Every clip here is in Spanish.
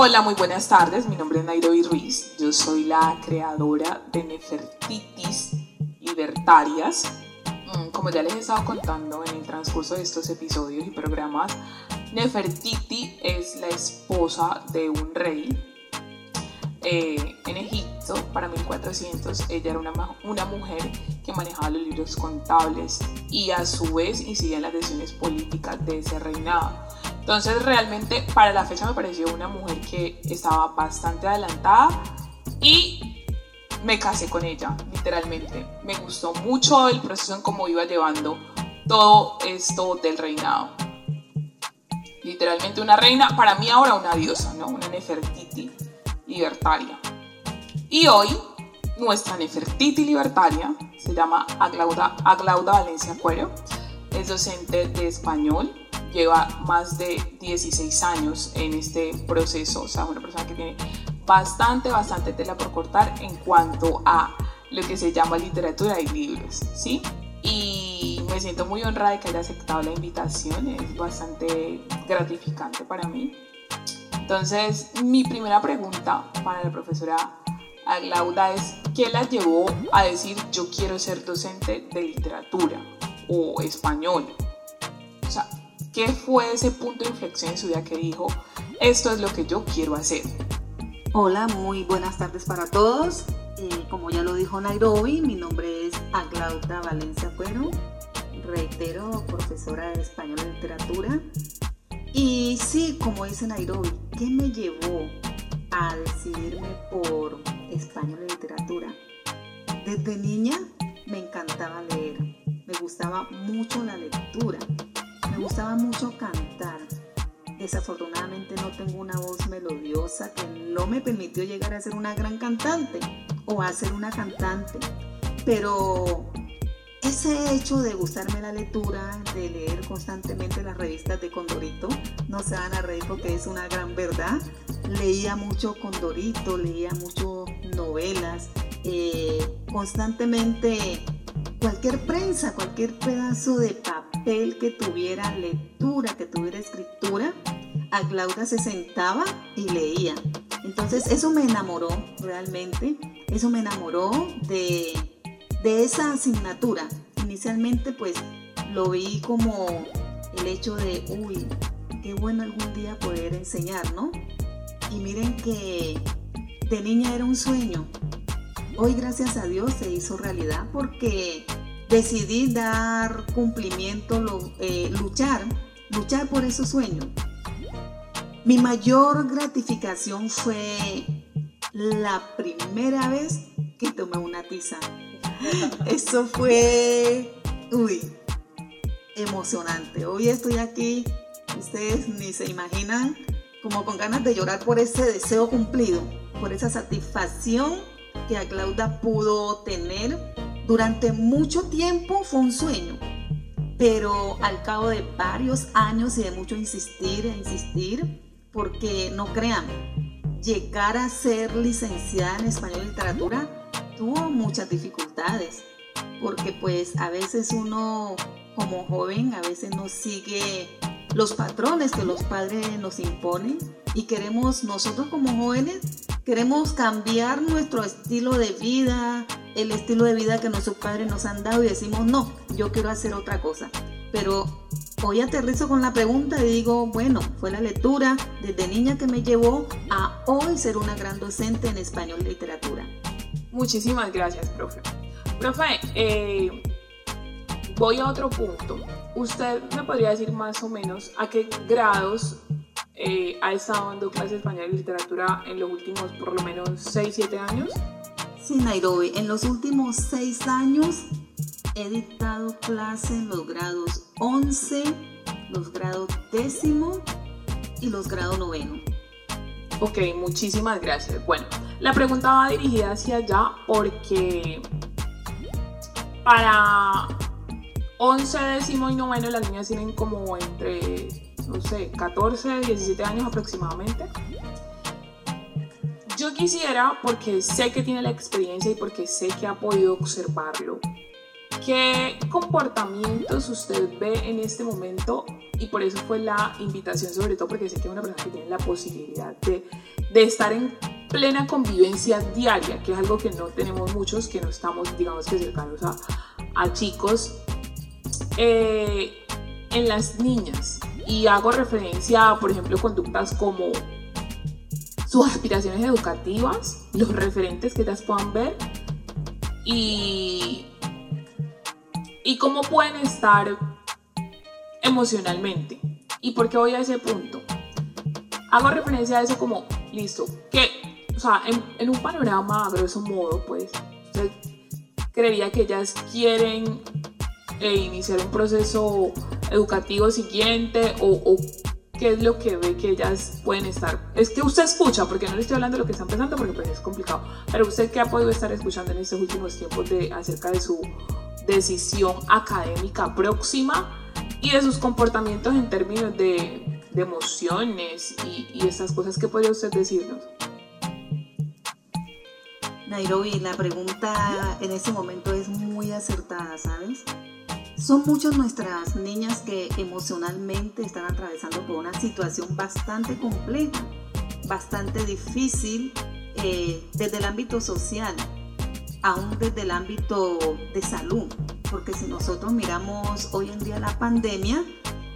Hola, muy buenas tardes. Mi nombre es Nairobi Ruiz. Yo soy la creadora de Nefertitis Libertarias. Mm, como ya les he estado contando en el transcurso de estos episodios y programas, Nefertiti es la esposa de un rey eh, en Egipto para 1400. Ella era una, una mujer que manejaba los libros contables y a su vez incidía en las decisiones políticas de ese reinado. Entonces realmente para la fecha me pareció una mujer que estaba bastante adelantada y me casé con ella, literalmente. Me gustó mucho el proceso en cómo iba llevando todo esto del reinado. Literalmente una reina, para mí ahora una diosa, ¿no? Una Nefertiti libertaria. Y hoy nuestra Nefertiti libertaria se llama Aglauda, Aglauda Valencia Cuero. Es docente de español lleva más de 16 años en este proceso, o sea, una persona que tiene bastante, bastante tela por cortar en cuanto a lo que se llama literatura y libros, ¿sí? Y me siento muy honrada de que haya aceptado la invitación, es bastante gratificante para mí. Entonces, mi primera pregunta para la profesora Aglauda es, ¿qué la llevó a decir yo quiero ser docente de literatura o español? ¿Qué fue ese punto de inflexión en su vida que dijo, esto es lo que yo quiero hacer? Hola, muy buenas tardes para todos. Eh, como ya lo dijo Nairobi, mi nombre es Aglauda Valencia Cuero. Reitero, profesora de español y literatura. Y sí, como dice Nairobi, ¿qué me llevó a decidirme por español y literatura? Desde niña me encantaba leer, me gustaba mucho la lectura gustaba mucho cantar. Desafortunadamente no tengo una voz melodiosa que no me permitió llegar a ser una gran cantante o a ser una cantante. Pero ese hecho de gustarme la lectura, de leer constantemente las revistas de Condorito, no se van a reír porque es una gran verdad. Leía mucho Condorito, leía mucho novelas, eh, constantemente cualquier prensa, cualquier pedazo de papel que tuviera lectura, que tuviera escritura, a Claudia se sentaba y leía. Entonces eso me enamoró realmente, eso me enamoró de, de esa asignatura. Inicialmente pues lo vi como el hecho de, uy, qué bueno algún día poder enseñar, ¿no? Y miren que de niña era un sueño. Hoy gracias a Dios se hizo realidad porque decidí dar cumplimiento, eh, luchar, luchar por esos sueños. Mi mayor gratificación fue la primera vez que tomé una tiza. Eso fue, uy, emocionante. Hoy estoy aquí, ustedes ni se imaginan, como con ganas de llorar por ese deseo cumplido, por esa satisfacción que a Claudia pudo tener durante mucho tiempo fue un sueño, pero al cabo de varios años y de mucho insistir e insistir, porque no crean, llegar a ser licenciada en español y literatura tuvo muchas dificultades, porque pues a veces uno como joven a veces no sigue los patrones que los padres nos imponen y queremos nosotros como jóvenes queremos cambiar nuestro estilo de vida, el estilo de vida que nuestros padres nos han dado y decimos, no, yo quiero hacer otra cosa. Pero hoy aterrizo con la pregunta y digo, bueno, fue la lectura desde niña que me llevó a hoy ser una gran docente en español literatura. Muchísimas gracias, profe. Profe, eh, voy a otro punto. ¿Usted me podría decir más o menos a qué grados eh, ha estado dando clases de español y literatura en los últimos por lo menos 6-7 años? Sí, Nairobi. En los últimos seis años he dictado clases en los grados 11, los grados décimo y los grados noveno. Ok, muchísimas gracias. Bueno, la pregunta va dirigida hacia allá porque para 11, décimo y noveno las niñas tienen como entre, no sé, 14, 17 años aproximadamente. Yo quisiera, porque sé que tiene la experiencia y porque sé que ha podido observarlo, ¿qué comportamientos usted ve en este momento y por eso fue la invitación, sobre todo porque sé que es una persona que tiene la posibilidad de, de estar en plena convivencia diaria, que es algo que no tenemos muchos, que no estamos, digamos que cercanos a, a chicos, eh, en las niñas. Y hago referencia a, por ejemplo, conductas como sus aspiraciones educativas, los referentes que ellas puedan ver y, y cómo pueden estar emocionalmente. ¿Y por qué voy a ese punto? Hago referencia a eso como, listo, que, o sea, en, un panorama a grosso modo, pues, creería que ellas quieren eh, iniciar un proceso educativo siguiente o, qué es lo que ve que ellas pueden estar. Es que usted escucha, porque no le estoy hablando de lo que están pensando, porque pues es complicado, pero usted qué ha podido estar escuchando en estos últimos tiempos de, acerca de su decisión académica próxima y de sus comportamientos en términos de, emociones y, y cosas, ¿qué podría usted decirnos? Nairobi, la pregunta en este momento es muy acertada, ¿sabes? Son muchas nuestras niñas que emocionalmente están atravesando por una situación bastante compleja, bastante difícil eh, desde el ámbito social, aún desde el ámbito de salud. Porque si nosotros miramos hoy en día la pandemia,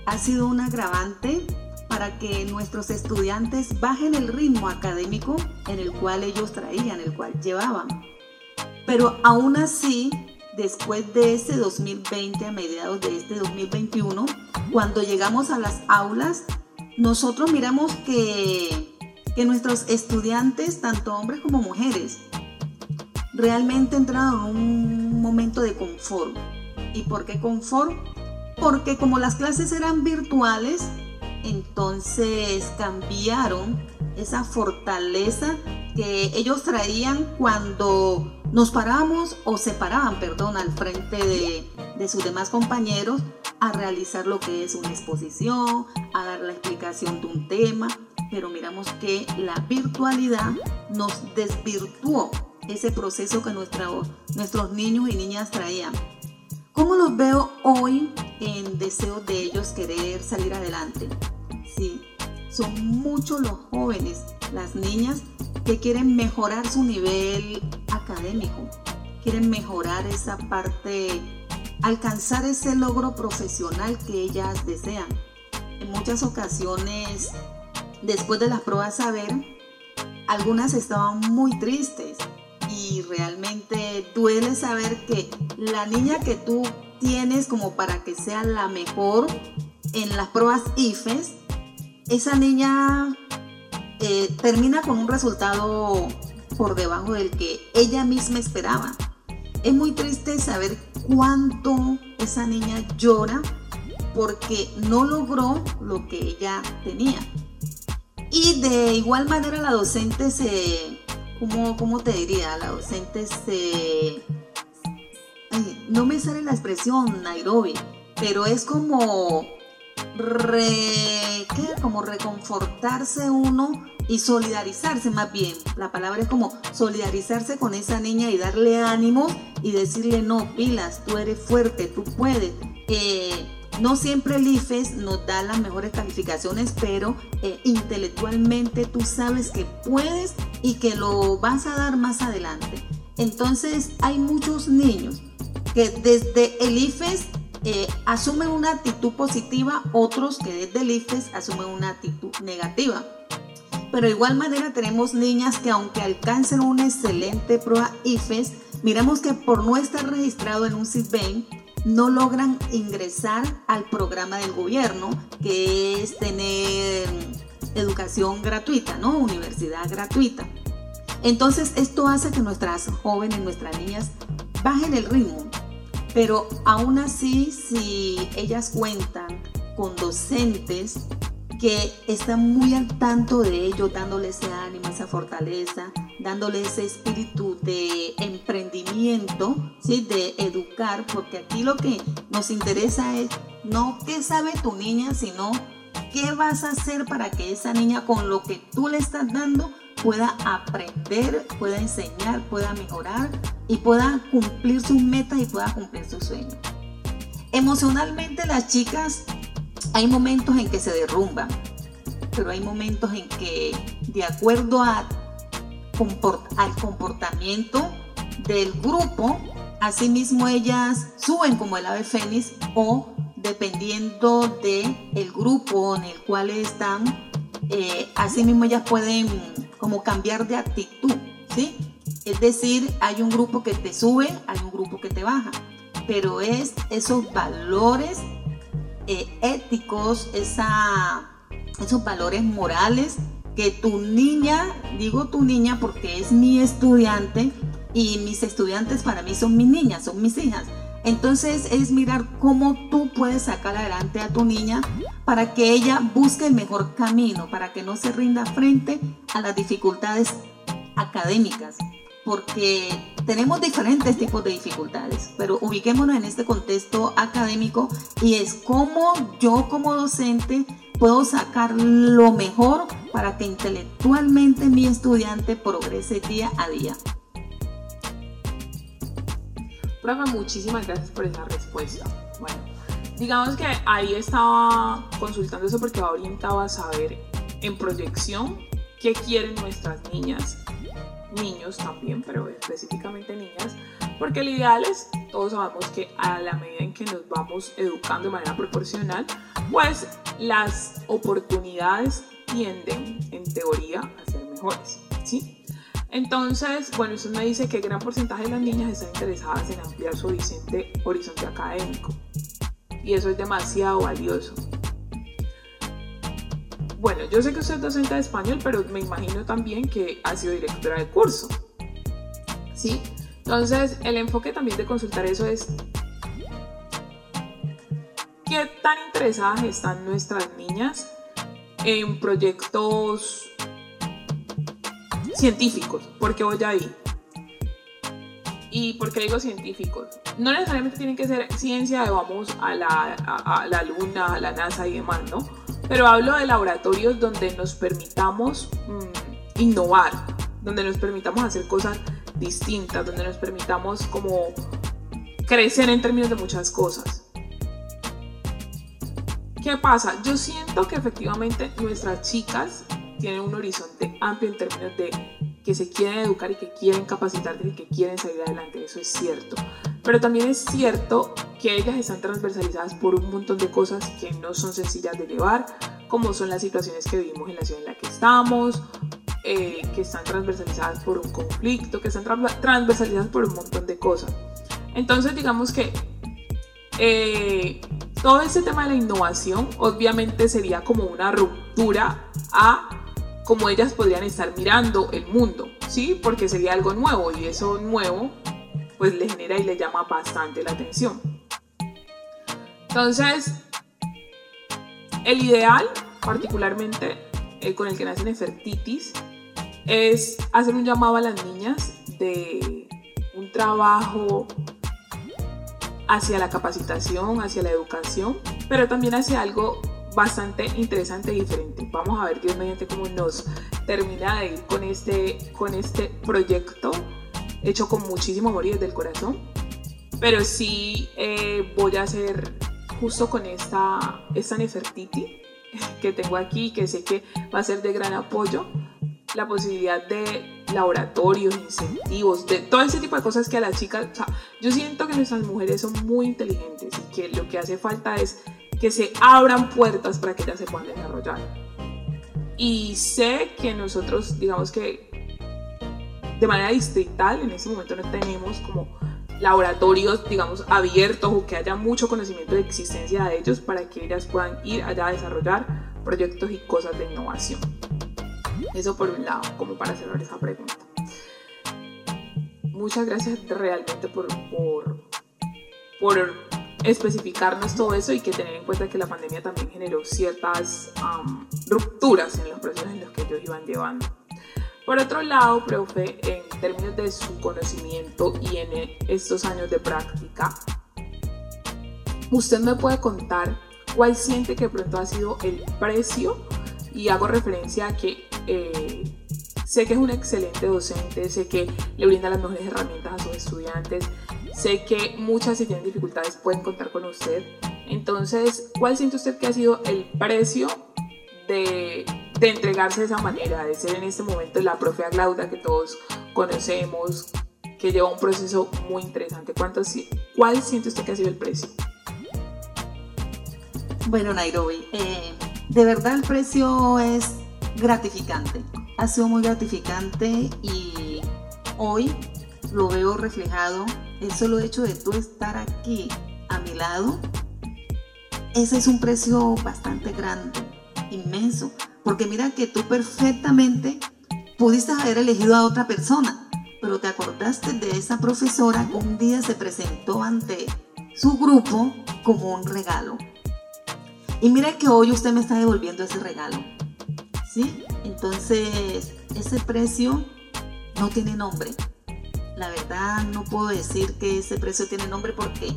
ha sido un agravante para que nuestros estudiantes bajen el ritmo académico en el cual ellos traían, el cual llevaban. Pero aún así, después de ese 2020, a mediados de este 2021, cuando llegamos a las aulas, nosotros miramos que, que nuestros estudiantes, tanto hombres como mujeres, realmente entraron en un momento de confort. ¿Y por qué confort? Porque como las clases eran virtuales, entonces cambiaron esa fortaleza que ellos traían cuando nos paramos o se paraban, perdón, al frente de, de sus demás compañeros a realizar lo que es una exposición, a dar la explicación de un tema, pero miramos que la virtualidad nos desvirtuó ese proceso que nuestros niños y niñas traían. ¿Cómo los veo hoy en deseo de ellos querer salir adelante? Sí, son muchos los jóvenes, las niñas que quieren mejorar su nivel académico, quieren mejorar esa parte, alcanzar ese logro profesional que ellas desean. En muchas ocasiones, después de las pruebas saber, algunas estaban muy tristes y realmente duele saber que la niña que tú tienes como para que sea la mejor en las pruebas IFES, esa niña eh, termina con un resultado por debajo del que ella misma esperaba. Es muy triste saber cuánto esa niña llora porque no logró lo que ella tenía. Y de igual manera la docente se, ¿cómo, cómo te diría? La docente se... no me sale la expresión Nairobi, pero es como re, como reconfortarse uno y solidarizarse más bien. La palabra es como solidarizarse con esa niña y darle ánimo y decirle, no, pilas, tú eres fuerte, tú puedes. Eh, no siempre el IFES nos da las mejores calificaciones, pero eh, intelectualmente tú sabes que puedes y que lo vas a dar más adelante. Entonces hay muchos niños que desde el IFES eh, asumen una actitud positiva, otros que desde el IFES asumen una actitud negativa. Pero de igual manera tenemos niñas que aunque alcancen una excelente prueba IFES, miramos que por no estar registrado en un CISBEN, no logran ingresar al programa del gobierno, que es tener educación gratuita, ¿no? Universidad gratuita. Entonces esto hace que nuestras jóvenes, nuestras niñas bajen el ritmo, pero aún así, si ellas cuentan con docentes que están muy al tanto de ello, dándole ese ánimo, esa fortaleza, dándole ese espíritu de emprendimiento, ¿sí? de educar, porque aquí lo que nos interesa es no qué sabe tu niña, sino qué vas a hacer para que esa niña con lo que tú le estás dando pueda aprender, pueda enseñar, pueda mejorar y pueda cumplir sus metas y pueda cumplir sus sueños. Emocionalmente las chicas hay momentos en que se derrumban, pero hay momentos en que de acuerdo a, al comportamiento del grupo, asimismo ellas suben como el ave fénix o dependiendo del el grupo en el cual están, eh, asimismo ellas pueden como cambiar de actitud, ¿sí? Es decir, hay un grupo que te sube, hay un grupo que te baja, pero es esos valores eh, éticos, esos valores morales que tu niña, digo tu niña porque es mi estudiante y mis estudiantes para mí son mis niñas, son mis hijas. Entonces es mirar cómo tú puedes sacar adelante a tu niña para que ella busque el mejor camino, para que no se rinda frente a las dificultades académicas, porque tenemos diferentes tipos de dificultades, pero ubiquémonos en este contexto académico y es cómo yo como docente puedo sacar lo mejor para que intelectualmente mi estudiante progrese día a día. Profe, muchísimas gracias por esa respuesta. Bueno, digamos que ahí estaba consultando eso porque va orientado a saber en proyección qué quieren nuestras niñas, niños también, pero específicamente niñas, porque el ideal es, todos sabemos que a la medida en que nos vamos educando de manera proporcional, pues las oportunidades tienden, en teoría, a ser mejores, ¿sí? Entonces, bueno, eso me dice que gran porcentaje de las niñas están interesadas en ampliar su horizonte, horizonte académico. Y eso es demasiado valioso. Bueno, yo sé que usted es docente de español, pero me imagino también que ha sido directora de curso. ¿Sí? Entonces, el enfoque también de consultar eso es qué tan interesadas están nuestras niñas en proyectos científicos, porque voy ahí. ¿Y por qué digo científicos? No necesariamente tienen que ser ciencia de vamos a la, a, la luna, a la NASA y demás, ¿no? Pero hablo de laboratorios donde nos permitamos mm, innovar, donde nos permitamos hacer cosas distintas, donde nos permitamos como crecer en términos de muchas cosas. ¿Qué pasa? Yo siento que efectivamente nuestras chicas tienen un horizonte amplio en términos de que se quieren educar y que quieren capacitarse y que quieren salir adelante, eso es cierto. Pero también es cierto que ellas están transversalizadas por un montón de cosas que no son sencillas de llevar, como son las situaciones que vivimos en la ciudad en la que estamos, eh, que están transversalizadas por un conflicto, que están transversalizadas por un montón de cosas. Entonces digamos que eh, todo ese tema de la innovación obviamente sería como una ruptura a como ellas podrían estar mirando el mundo, ¿sí? Porque sería algo nuevo y eso nuevo pues le genera y le llama bastante la atención. Entonces, el ideal, particularmente eh, con el que nacen Nefertitis, es hacer un llamado a las niñas de un trabajo hacia la capacitación, hacia la educación, pero también hacia algo bastante interesante y diferente. Vamos a ver Dios mediante cómo nos termina de ir con este, con este proyecto hecho con muchísimo amor y desde el corazón. Pero sí eh, voy a hacer justo con esta, esta Nefertiti que tengo aquí, que sé que va a ser de gran apoyo, la posibilidad de laboratorios, incentivos, de todo ese tipo de cosas que a las chicas, o sea, yo siento que nuestras mujeres son muy inteligentes y que lo que hace falta es que se abran puertas para que ellas se puedan desarrollar. Y sé que nosotros, digamos que de manera distrital, en ese momento no tenemos como laboratorios, digamos, abiertos o que haya mucho conocimiento de existencia de ellos para que ellas puedan ir allá a desarrollar proyectos y cosas de innovación. Eso por un lado, como para cerrar esa pregunta. Muchas gracias realmente por, por, por especificarnos todo eso y que tener en cuenta que la pandemia también generó ciertas rupturas en los procesos en los que ellos iban llevando. Por otro lado, profe, en términos de su conocimiento y en estos años de práctica, ¿usted me puede contar cuál siente que pronto ha sido el precio? Y hago referencia a que eh, sé que es un excelente docente, sé que le brinda las mejores herramientas a sus estudiantes, Sé que muchas si tienen dificultades pueden contar con usted Entonces, ¿cuál siente usted que ha sido el precio de, de entregarse de esa manera, de ser en este momento la profe Glauda que todos conocemos, que lleva un proceso muy interesante? ¿Cuánto, ¿Cuál siente usted que ha sido el precio? Bueno, Nairobi, eh, de verdad el precio es gratificante. Ha sido muy gratificante y hoy lo veo reflejado. El solo hecho de tú estar aquí a mi lado ese es un precio bastante grande, inmenso, porque mira que tú perfectamente pudiste haber elegido a otra persona, pero te acordaste de esa profesora que un día se presentó ante su grupo como un regalo. Y mira que hoy usted me está devolviendo ese regalo. ¿Sí? Entonces, ese precio no tiene nombre. La verdad no puedo decir que ese precio tiene nombre porque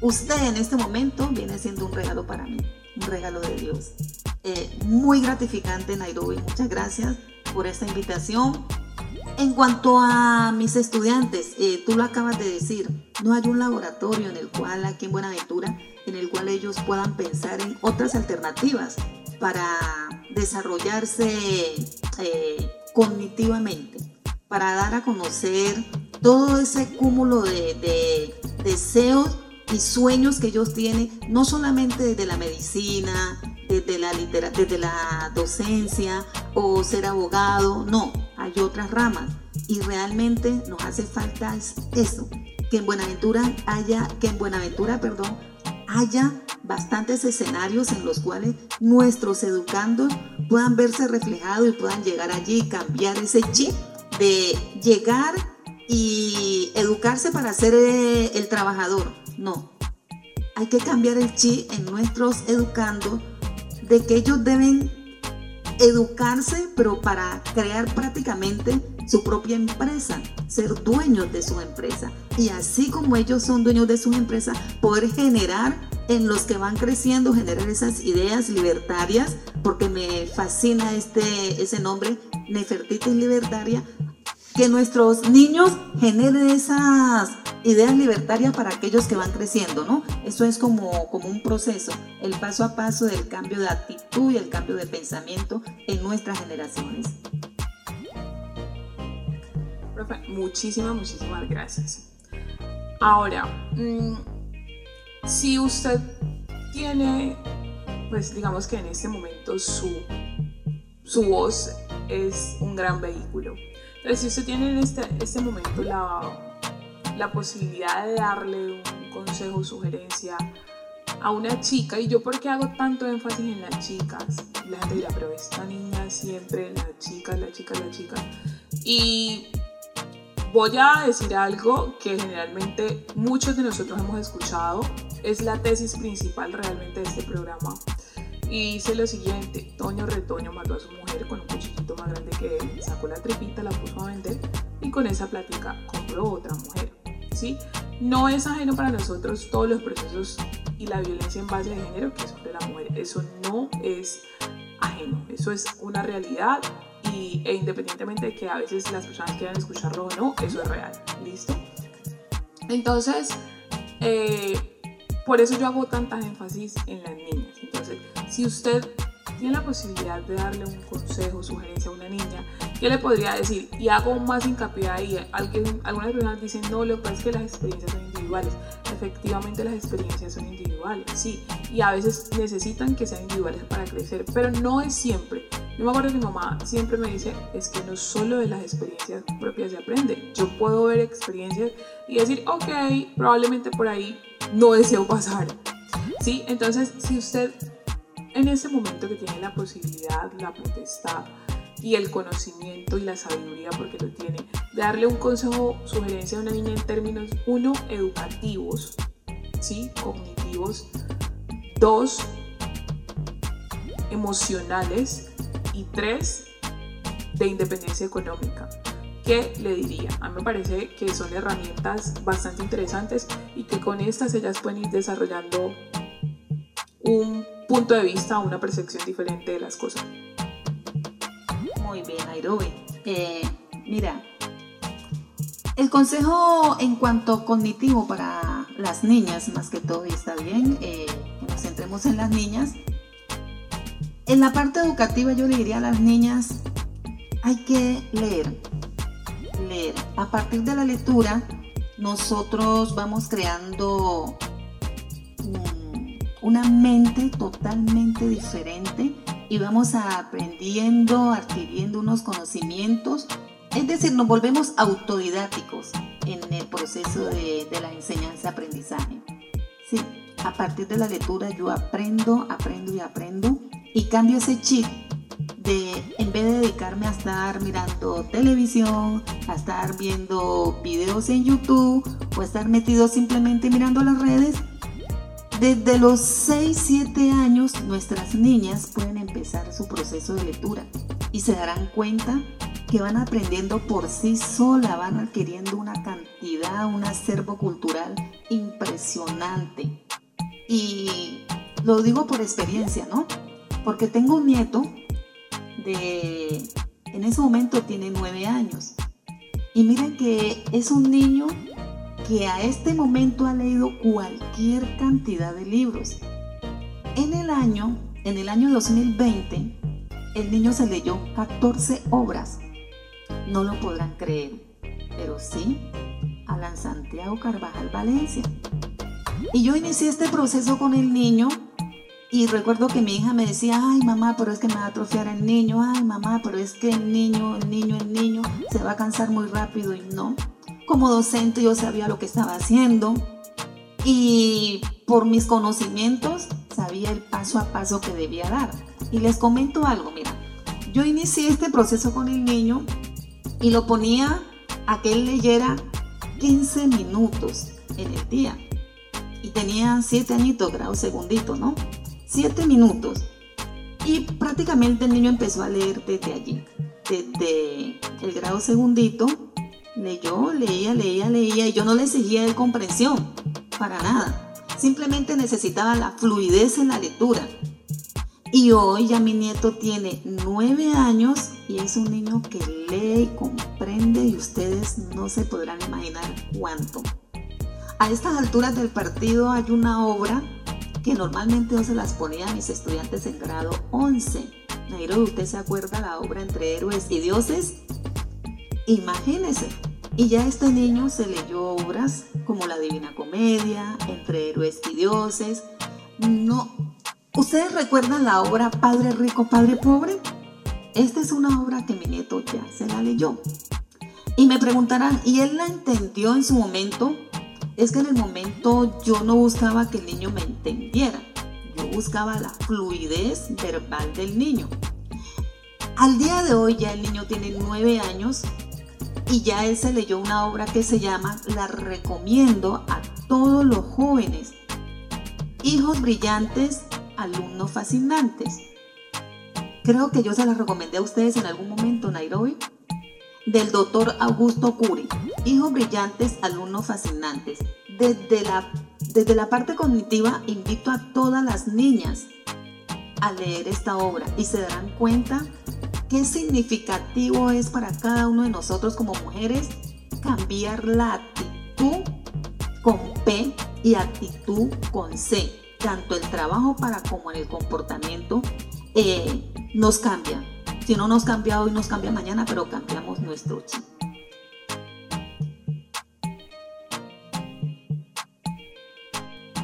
usted en este momento viene siendo un regalo para mí, un regalo de Dios. Eh, muy gratificante Nairobi, muchas gracias por esta invitación. En cuanto a mis estudiantes, eh, tú lo acabas de decir, no hay un laboratorio en el cual aquí en Buenaventura, en el cual ellos puedan pensar en otras alternativas para desarrollarse eh, cognitivamente, para dar a conocer todo ese cúmulo de, de deseos y sueños que ellos tienen, no solamente desde la medicina, desde la, desde la docencia o ser abogado, no, hay otras ramas. Y realmente nos hace falta eso, que en Buenaventura haya, que en Buenaventura, perdón, haya bastantes escenarios en los cuales nuestros educandos puedan verse reflejados y puedan llegar allí y cambiar ese chip de llegar y educarse para ser eh, el trabajador, no. Hay que cambiar el chip en nuestros educandos de que ellos deben educarse, pero para crear prácticamente su propia empresa, ser dueños de su empresa. Y así como ellos son dueños de su empresa, poder generar en los que van creciendo, generar esas ideas libertarias, porque me fascina este, ese nombre, Nefertiti Libertaria, que nuestros niños generen esas ideas libertarias para aquellos que van creciendo, ¿no? Eso es como, como un proceso, el paso a paso del cambio de actitud y el cambio de pensamiento en nuestras generaciones. Profe, muchísimas, muchísimas gracias. Ahora, mm, si usted tiene, pues digamos que en este momento su, su voz es un gran vehículo. Entonces, si usted tiene en este, este momento la la posibilidad de darle un consejo, sugerencia a una chica, y yo porque hago tanto énfasis en las chicas, la gente dirá, pero esta niña siempre, las chicas, las chicas, las chicas, y voy a decir algo que generalmente muchos de nosotros hemos escuchado, es la tesis principal realmente de este programa, y dice lo siguiente, Toño Retoño mató a su mujer con un cuchillito más grande que él, sacó la tripita, la puso a vender, y con esa plática compró otra mujer. No es ajeno para nosotros todos los procesos y la violencia en base de género que sufre la mujer. Eso no es ajeno, eso es una realidad y, e independientemente de que a veces las personas quieran escucharlo o no, eso es real. ¿Listo? Entonces, eh, por eso yo hago tanta énfasis en las niñas. Si usted tiene la posibilidad de darle un consejo, sugerencia a una niña, ¿qué le podría decir? Y hago más hincapié ahí. Algunas personas dicen, no, lo que pasa es que las experiencias son individuales. Efectivamente, las experiencias son individuales, sí. Y a veces necesitan que sean individuales para crecer, pero no es siempre. Yo me acuerdo que mi mamá siempre me dice, es que no solo de las experiencias propias se aprende. Yo puedo ver experiencias y decir, ok, probablemente por ahí no deseo pasar. ¿Sí? Entonces, si usted en ese momento que tiene la posibilidad, la potestad y el conocimiento y la sabiduría, porque lo tiene, darle un consejo, sugerencia a una niña en términos, uno, educativos, ¿sí? Cognitivos, dos, emocionales y tres, de independencia económica. ¿Qué le diría? A mí me parece que son herramientas bastante interesantes y que con estas ellas pueden ir desarrollando un punto de vista, una percepción diferente de las cosas. Muy bien, Nairobi. Eh, mira, el consejo en cuanto cognitivo para las niñas, más que todo, está bien. Eh, centremos en las niñas. En la parte educativa yo le diría a las niñas, hay que leer, leer. A partir de la lectura, nosotros vamos creando una mente totalmente diferente y vamos aprendiendo, adquiriendo unos conocimientos. Es decir, nos volvemos autodidácticos en el proceso de, de la enseñanza-aprendizaje. Sí, a partir de la lectura yo aprendo, aprendo y aprendo y cambio ese chip de en vez de dedicarme a estar mirando televisión, a estar viendo videos en YouTube o estar metido simplemente mirando las redes, desde los 6, 7 años nuestras niñas pueden empezar su proceso de lectura y se darán cuenta que van aprendiendo por sí sola, van adquiriendo una cantidad, un acervo cultural impresionante. Y lo digo por experiencia, ¿no? Porque tengo un nieto de, en ese momento tiene nueve años. Y miren que es un niño que a este momento ha leído cualquier cantidad de libros. En el año, en el año 2020, el niño se leyó 14 obras. No lo podrán creer, pero sí, Alan Santiago Carvajal Valencia. Y yo inicié este proceso con el niño y recuerdo que mi hija me decía, ay mamá, pero es que me va a atrofiar el niño, ay mamá, pero es que el niño, el niño, el niño se va a cansar muy rápido y no. Como docente yo sabía lo que estaba haciendo y por mis conocimientos sabía el paso a paso que debía dar. Y les comento algo, mira, yo inicié este proceso con el niño y lo ponía a que él leyera 15 minutos en el día. Y tenía 7 añitos, grado segundito, ¿no? 7 minutos. Y prácticamente el niño empezó a leer desde allí, desde el grado segundito. Leyó, leía, leía, leía y yo no le exigía de comprensión, para nada. Simplemente necesitaba la fluidez en la lectura. Y hoy ya mi nieto tiene 9 años y es un niño que lee y comprende y ustedes no se podrán imaginar cuánto. A estas alturas del partido hay una obra que normalmente yo se las ponía a mis estudiantes en grado 11. Nairo, ¿usted se acuerda la obra Entre Héroes y Dioses? Imagínese. Y ya este niño se leyó obras como La Divina Comedia, Entre Héroes y Dioses. No. ¿Ustedes recuerdan la obra Padre Rico, Padre Pobre? Esta es una obra que mi nieto ya se la leyó. Y me preguntarán, ¿y él la entendió en su momento? es que en el momento yo no buscaba que el niño me entendiera, yo buscaba la fluidez verbal del niño. Al día de hoy ya el niño tiene nueve años y ya él se leyó una obra que se llama La recomiendo a todos los jóvenes. Hijos brillantes, alumnos fascinantes. Creo que yo se la recomendé a ustedes en algún momento, Nairobi del doctor Augusto Curi. Hijos brillantes, alumnos fascinantes. Desde la, desde la parte cognitiva invito a todas las niñas a leer esta obra y se darán cuenta qué significativo es para cada uno de nosotros como mujeres cambiar la actitud con P y actitud con C. Tanto el trabajo para como en el comportamiento eh, nos cambia. Si no nos cambia hoy, nos cambia mañana, pero cambiamos nuestro chip.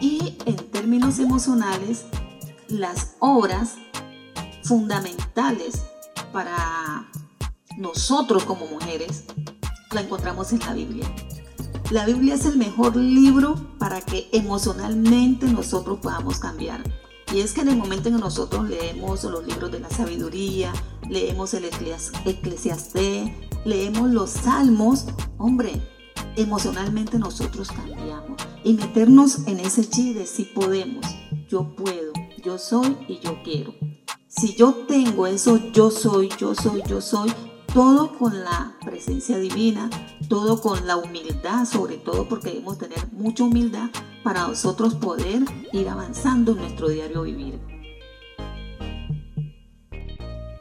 Y en términos emocionales, las obras fundamentales para nosotros como mujeres la encontramos en la Biblia. La Biblia es el mejor libro para que emocionalmente nosotros podamos cambiar. Y es que en el momento en que nosotros leemos los libros de la sabiduría, leemos el Eclesiastés, leemos los salmos, hombre, emocionalmente nosotros cambiamos. Y meternos en ese chip de si podemos, yo puedo, yo soy y yo quiero. Si yo tengo eso, yo soy, yo soy, yo soy, todo con la presencia divina, todo con la humildad, sobre todo porque debemos tener mucha humildad para nosotros poder ir avanzando en nuestro diario vivir.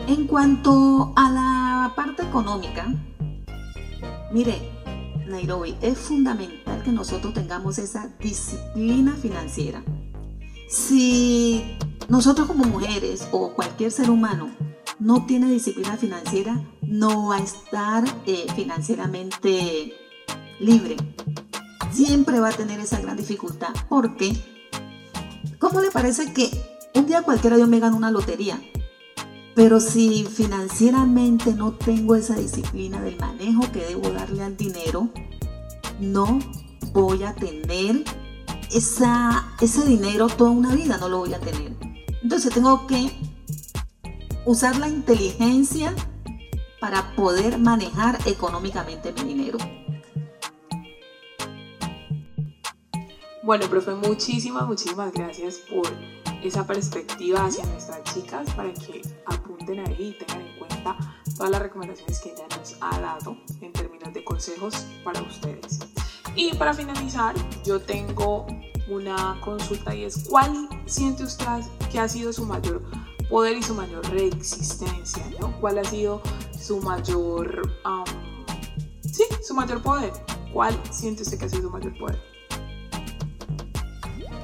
En cuanto a la parte económica, mire, Nairobi, es fundamental que nosotros tengamos esa disciplina financiera. Si nosotros como mujeres o cualquier ser humano no tiene disciplina financiera, no va a estar eh, financieramente libre. Siempre va a tener esa gran dificultad. Porque, ¿cómo le parece que un día cualquiera yo me gano una lotería? Pero si financieramente no tengo esa disciplina del manejo que debo darle al dinero, no voy a tener esa, ese dinero toda una vida, no lo voy a tener. Entonces tengo que usar la inteligencia para poder manejar económicamente mi dinero. Bueno, profe, muchísimas, muchísimas gracias por esa perspectiva hacia nuestras chicas para que apunten ahí y tengan en cuenta todas las recomendaciones que ella nos ha dado en términos de consejos para ustedes. Y para finalizar, yo tengo una consulta y es ¿cuál siente usted que ha sido su mayor poder y su mayor reexistencia? ¿no? ¿Cuál ha sido su mayor, sí, su mayor poder? ¿Cuál siente usted que ha sido su mayor poder?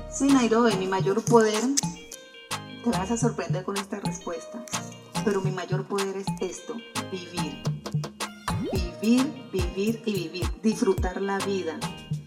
Sí, Nairobi, mi mayor poder, te vas a sorprender con esta respuesta, pero mi mayor poder es esto, vivir vivir, vivir y vivir, disfrutar la vida.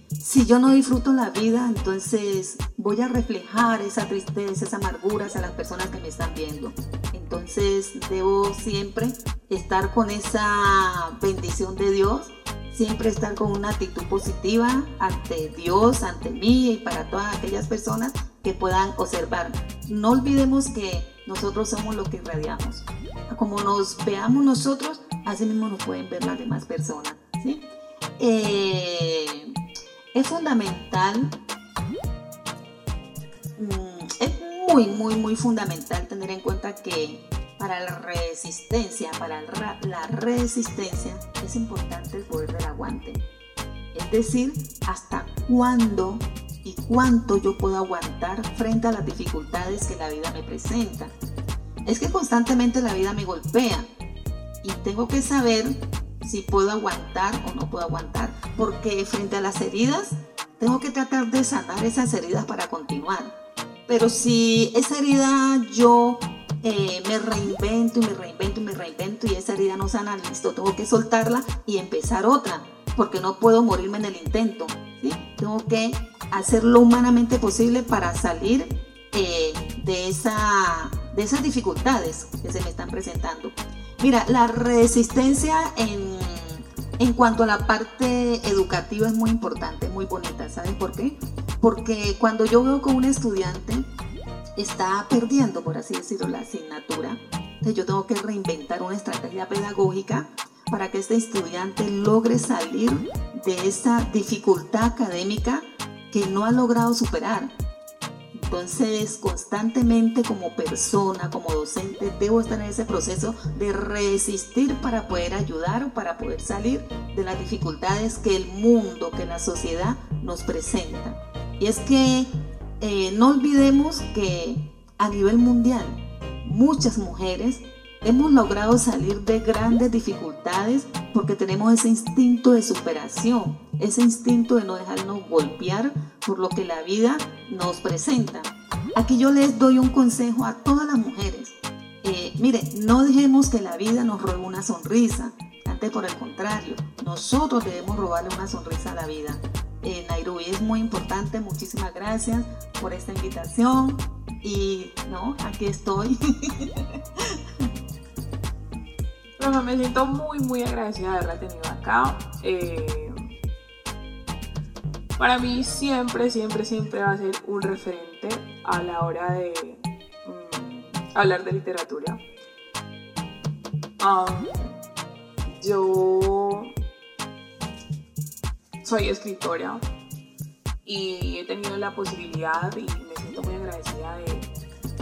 Si yo no disfruto la vida, entonces voy a reflejar esa tristeza, esa amargura a las personas que me están viendo. Entonces debo siempre estar con esa bendición de Dios, siempre estar con una actitud positiva ante Dios, ante mí y para todas aquellas personas que puedan observar. No olvidemos que nosotros somos lo que irradiamos. Como nos veamos nosotros, así mismo nos pueden ver las demás personas. Eh, es fundamental, muy, muy, muy fundamental tener en cuenta que para la resistencia, para la resistencia, es importante el poder del aguante. Es decir, hasta cuándo y cuánto yo puedo aguantar frente a las dificultades que la vida me presenta. Es que constantemente la vida me golpea y tengo que saber si puedo aguantar o no puedo aguantar, porque frente a las heridas tengo que tratar de sanar esas heridas para continuar. Pero si esa herida yo eh, me reinvento y me reinvento y me reinvento y esa herida no sana, listo, tengo que soltarla y empezar otra, porque no puedo morirme en el intento. ¿sí? Tengo que hacer lo humanamente posible para salir eh, de, esa, de esas dificultades que se me están presentando. Mira, la resistencia en, en cuanto a la parte educativa es muy importante, muy bonita. ¿Sabes por qué? Porque cuando yo veo que un estudiante está perdiendo, por así decirlo, la asignatura, yo tengo que reinventar una estrategia pedagógica para que este estudiante logre salir de esa dificultad académica que no ha logrado superar. Entonces, constantemente como persona, como docente, debo estar en ese proceso de resistir para poder ayudar, para poder salir de las dificultades que el mundo, que la sociedad nos presenta. Y es que eh, no olvidemos que a nivel mundial, muchas mujeres hemos logrado salir de grandes dificultades porque tenemos ese instinto de superación, ese instinto de no dejarnos golpear por lo que la vida nos presenta. Aquí yo les doy un consejo a todas las mujeres. Eh, mire, no dejemos que la vida nos robe una sonrisa. Antes por el contrario, nosotros debemos robarle una sonrisa a la vida. Eh, Nairobi es muy importante. Muchísimas gracias por esta invitación. Y no, aquí estoy. me siento muy, muy agradecida de haberla tenido acá. Eh, para mí siempre, siempre, siempre va a ser un referente a la hora de mm, hablar de literatura. yo soy escritora y he tenido la posibilidad y me siento muy agradecida de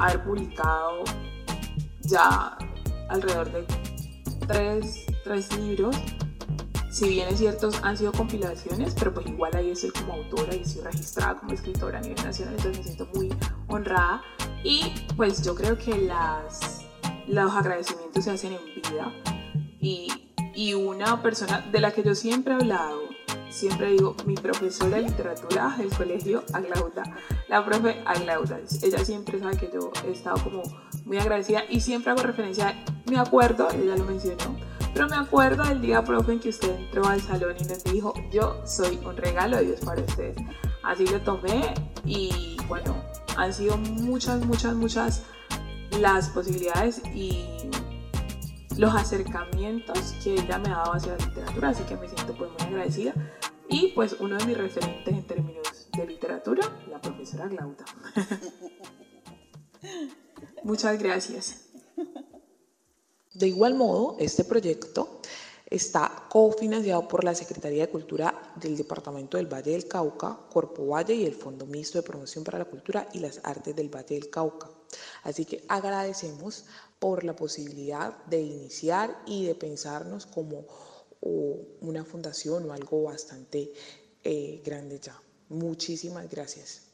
haber publicado ya alrededor de tres, tres libros. Si bien es cierto, han sido compilaciones, pero pues igual ahí estoy como autora y estoy registrada como escritora a nivel nacional, entonces me siento muy honrada. Y pues yo creo que las, los agradecimientos se hacen en vida. Y, y una persona de la que yo siempre he hablado, siempre digo, mi profesora de literatura del colegio, Aglauda, la profe Aglauda, ella siempre sabe que yo he estado como muy agradecida y siempre hago referencia, me acuerdo, ella lo mencionó, pero me acuerdo del día, profe, en que usted entró al salón y nos dijo, yo soy un regalo de Dios para ustedes. Así lo tomé y bueno, han sido muchas, muchas, muchas las posibilidades y los acercamientos que ella me ha dado hacia la literatura, así que me siento pues muy agradecida. Y pues uno de mis referentes en términos de literatura, la profesora Glauta. Muchas gracias. De igual modo, este proyecto está cofinanciado por la Secretaría de Cultura del Departamento del Valle del Cauca, Corpo Valle y el Fondo Mixto de Promoción para la Cultura y las Artes del Valle del Cauca. Así que agradecemos por la posibilidad de iniciar y de pensarnos como una fundación o algo bastante eh, grande ya. Muchísimas gracias.